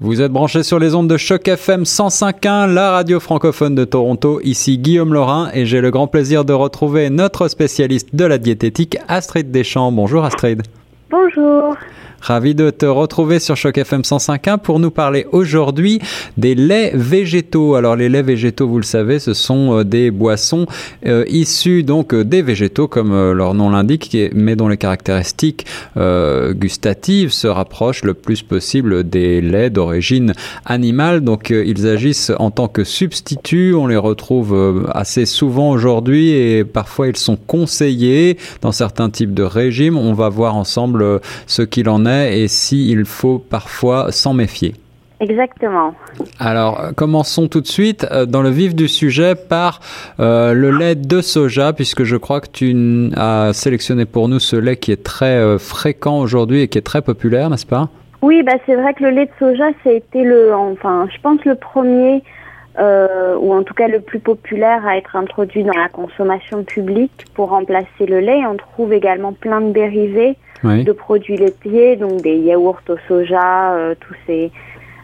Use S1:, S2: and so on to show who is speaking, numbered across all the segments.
S1: Vous êtes branchés sur les ondes de Choc FM 105.1, la radio francophone de Toronto. Ici Guillaume Laurin et j'ai le grand plaisir de retrouver notre spécialiste de la diététique, Astrid Deschamps. Bonjour Astrid.
S2: Bonjour.
S1: Ravi de te retrouver sur Choc FM 105.1 pour nous parler aujourd'hui des laits végétaux. Alors les laits végétaux, vous le savez, ce sont euh, des boissons euh, issues donc euh, des végétaux comme leur nom l'indique, mais dont les caractéristiques gustatives se rapprochent le plus possible des laits d'origine animale. Donc ils agissent en tant que substituts. On les retrouve assez souvent aujourd'hui et parfois ils sont conseillés dans certains types de régimes. On va voir ensemble ce qu'il en est et s'il faut parfois s'en méfier.
S2: Exactement.
S1: Alors, commençons tout de suite euh, dans le vif du sujet par euh, le lait de soja, puisque je crois que tu as sélectionné pour nous ce lait qui est très euh, fréquent aujourd'hui et qui est très populaire, n'est-ce pas?
S2: Oui, bah c'est vrai que le lait de soja, ça a été le, enfin, je pense le premier, ou en tout cas le plus populaire à être introduit dans la consommation publique pour remplacer le lait. On trouve également plein de dérivés de produits laitiers, donc des yaourts au soja, euh, tous ces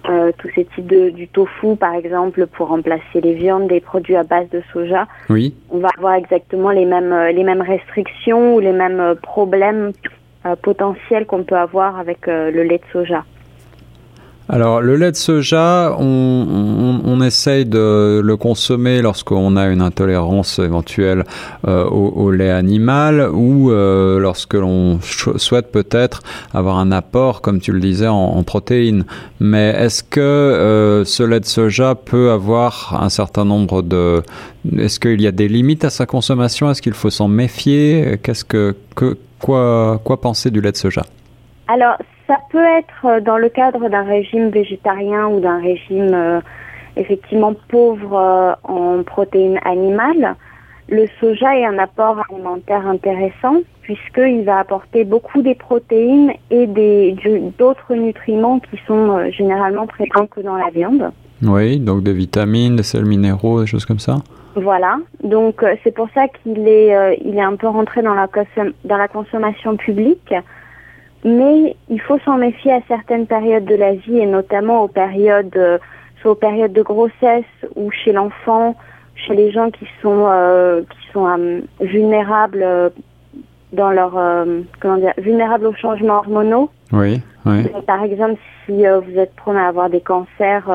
S2: euh, tous ces types de du tofu par exemple pour remplacer les viandes, des produits à base de soja.
S1: Oui.
S2: On va avoir exactement les mêmes euh, les mêmes restrictions ou les mêmes problèmes potentiels qu'on peut avoir avec le lait de soja.
S1: Alors, le lait de soja, on, on, essaye de le consommer lorsqu'on a une intolérance éventuelle euh, au, lait animal ou euh, lorsque l'on souhaite peut-être avoir un apport, comme tu le disais, en, protéines. Mais est-ce que euh, ce lait de soja peut avoir un certain nombre de... Est-ce qu'il y a des limites à sa consommation? Est-ce qu'il faut s'en méfier? Qu'est-ce que, que quoi, quoi penser du lait de soja?
S2: Alors, ça peut être euh, dans le cadre d'un régime végétarien ou d'un régime euh, effectivement pauvre euh, en protéines animales. Le soja est un apport alimentaire intéressant puisqu'il va apporter beaucoup des protéines et d'autres nutriments qui sont généralement présents que dans la viande.
S1: Oui, donc des vitamines, des sels minéraux, des choses comme ça.
S2: Voilà, donc c'est pour ça qu'il est, il est un peu rentré dans la, dans la consommation publique mais il faut s'en méfier à certaines périodes de la vie et notamment aux périodes, euh, soit aux périodes de grossesse ou chez l'enfant, chez les gens qui sont euh, qui sont euh, vulnérables dans leur comment dire vulnérables aux changements hormonaux.
S1: Oui, oui.
S2: par exemple, si vous êtes prone à avoir des cancers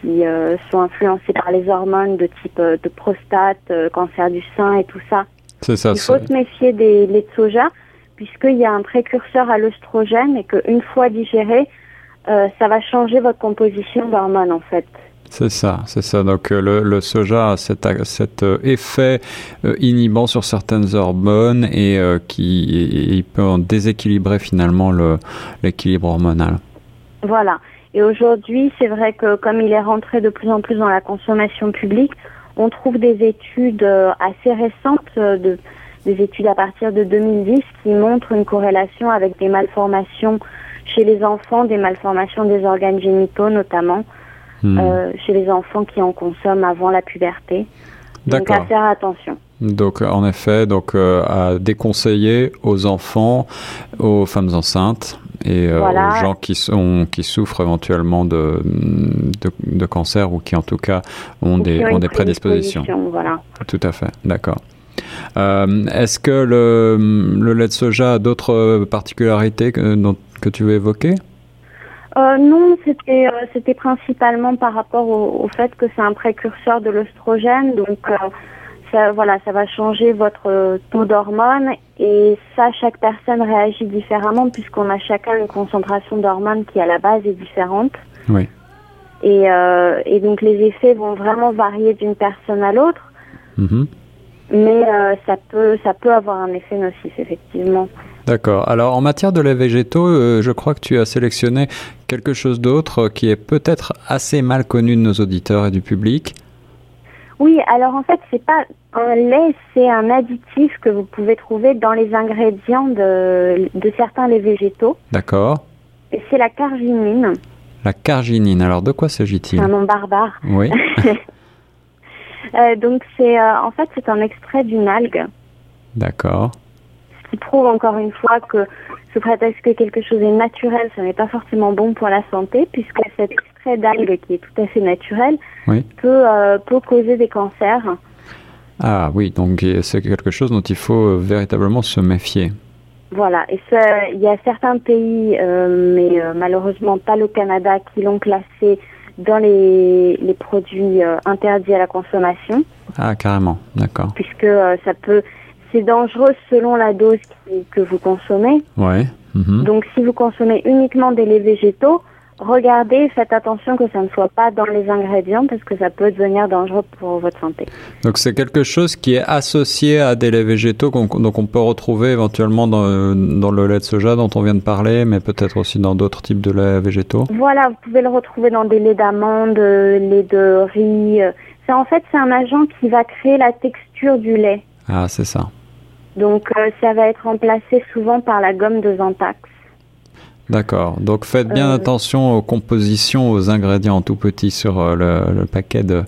S2: qui sont influencés par les hormones de type de prostate, cancer du sein et tout ça.
S1: C'est ça.
S2: Il faut se méfier des laits de soja puisqu'il y a un précurseur à l'œstrogène et qu'une fois digéré, euh, ça va changer votre composition d'hormones en fait.
S1: C'est ça, c'est ça. Donc euh, le, soja a cet, cet euh, effet inhibant sur certaines hormones et qui il peut en déséquilibrer finalement l'équilibre hormonal.
S2: Voilà. Et aujourd'hui, c'est vrai que comme il est rentré de plus en plus dans la consommation publique, on trouve des études assez récentes de des études à partir de 2010 qui montrent une corrélation avec des malformations chez les enfants, des malformations des organes génitaux notamment, hmm. euh, chez les enfants qui en consomment avant la puberté. Donc à faire attention.
S1: Donc en effet, donc euh, à déconseiller aux enfants, aux femmes enceintes et euh, aux gens qui sont qui souffrent éventuellement de, de, cancer ou qui en tout cas ont des ont, des prédispositions.
S2: Voilà.
S1: Tout à fait, d'accord. Euh, est-ce que le, lait de soja a d'autres particularités que, que tu veux évoquer?
S2: Euh, non, c'était euh, c'était principalement par rapport au, fait que c'est un précurseur de l'œstrogène, donc ça voilà, ça va changer votre taux d'hormones et ça chaque personne réagit différemment puisqu'on a chacun une concentration d'hormones qui à la base est différente.
S1: Oui.
S2: Et, et donc les effets vont vraiment varier d'une personne à l'autre. Mm mais euh, ça peut ça peut avoir un effet nocif effectivement.
S1: D'accord. Alors en matière de lait végétaux, euh, je crois que tu as sélectionné quelque chose d'autre qui est peut-être assez mal connu de nos auditeurs et du public.
S2: Oui, alors en fait, c'est pas un lait, c'est un additif que vous pouvez trouver dans les ingrédients de, de certains laits végétaux.
S1: D'accord.
S2: C'est la carginine.
S1: La carginine, alors de quoi s'agit-il?
S2: C'est un nom barbare.
S1: Oui.
S2: Euh, donc c'est euh, en fait c'est un extrait d'une algue.
S1: D'accord.
S2: Ce qui prouve encore une fois que sous prétexte que quelque chose est naturel, ce n'est pas forcément bon pour la santé, puisque cet extrait d'algues qui est tout à fait naturel peut, euh, peut causer des cancers.
S1: Ah oui, donc c'est quelque chose dont il faut véritablement se méfier.
S2: Voilà, et il y a certains pays, euh, mais euh, malheureusement pas le Canada, qui l'ont classé dans les, les produits euh, interdits à la consommation.
S1: Ah, carrément, d'accord.
S2: Puisque ça peut, c'est dangereux selon la dose que vous consommez.
S1: Ouais.
S2: Mhm. Donc, si vous consommez uniquement des laits végétaux, regardez, faites attention que ça ne soit pas dans les ingrédients parce que ça peut devenir dangereux pour votre santé.
S1: Donc c'est quelque chose qui est associé à des laits végétaux donc on peut retrouver éventuellement dans, dans, le lait de soja dont on vient de parler, mais peut-être aussi dans d'autres types de laits végétaux.
S2: Voilà, vous pouvez le retrouver dans des laits d'amande, laits de riz. C'est en fait c'est un agent qui va créer la texture du lait.
S1: Ah c'est ça.
S2: Donc euh, ça va être remplacé souvent par la gomme de Zantac.
S1: D'accord. Donc faites bien euh, attention aux compositions, aux ingrédients tout petits sur euh, le, paquet de,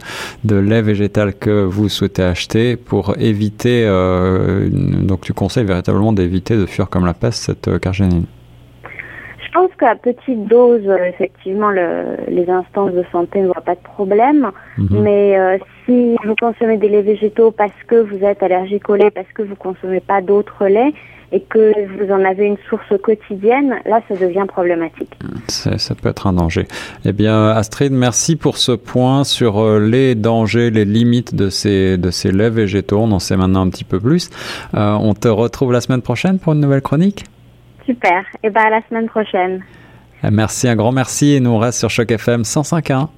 S1: lait végétal que vous souhaitez acheter pour éviter. Euh, donc tu conseilles véritablement d'éviter de fuir comme la peste cette cargénine.
S2: Je pense qu'à petite dose, effectivement, les instances de santé ne voient pas de problème. Mhm. Mais si vous consommez des laits végétaux parce que vous êtes allergique au lait, parce que vous consommez pas d'autres laits, et que vous en avez une source quotidienne, là, ça devient problématique.
S1: Ça peut être un danger. Eh bien, Astrid, merci pour ce point sur euh, les dangers, les limites de ces, de ces laits végétaux. On en sait maintenant un petit peu plus. Euh, on te retrouve la semaine prochaine pour une nouvelle chronique?
S2: Super. Et eh bien, à la semaine prochaine.
S1: Merci, un grand merci. Et nous, on reste sur Choc FM 105.1.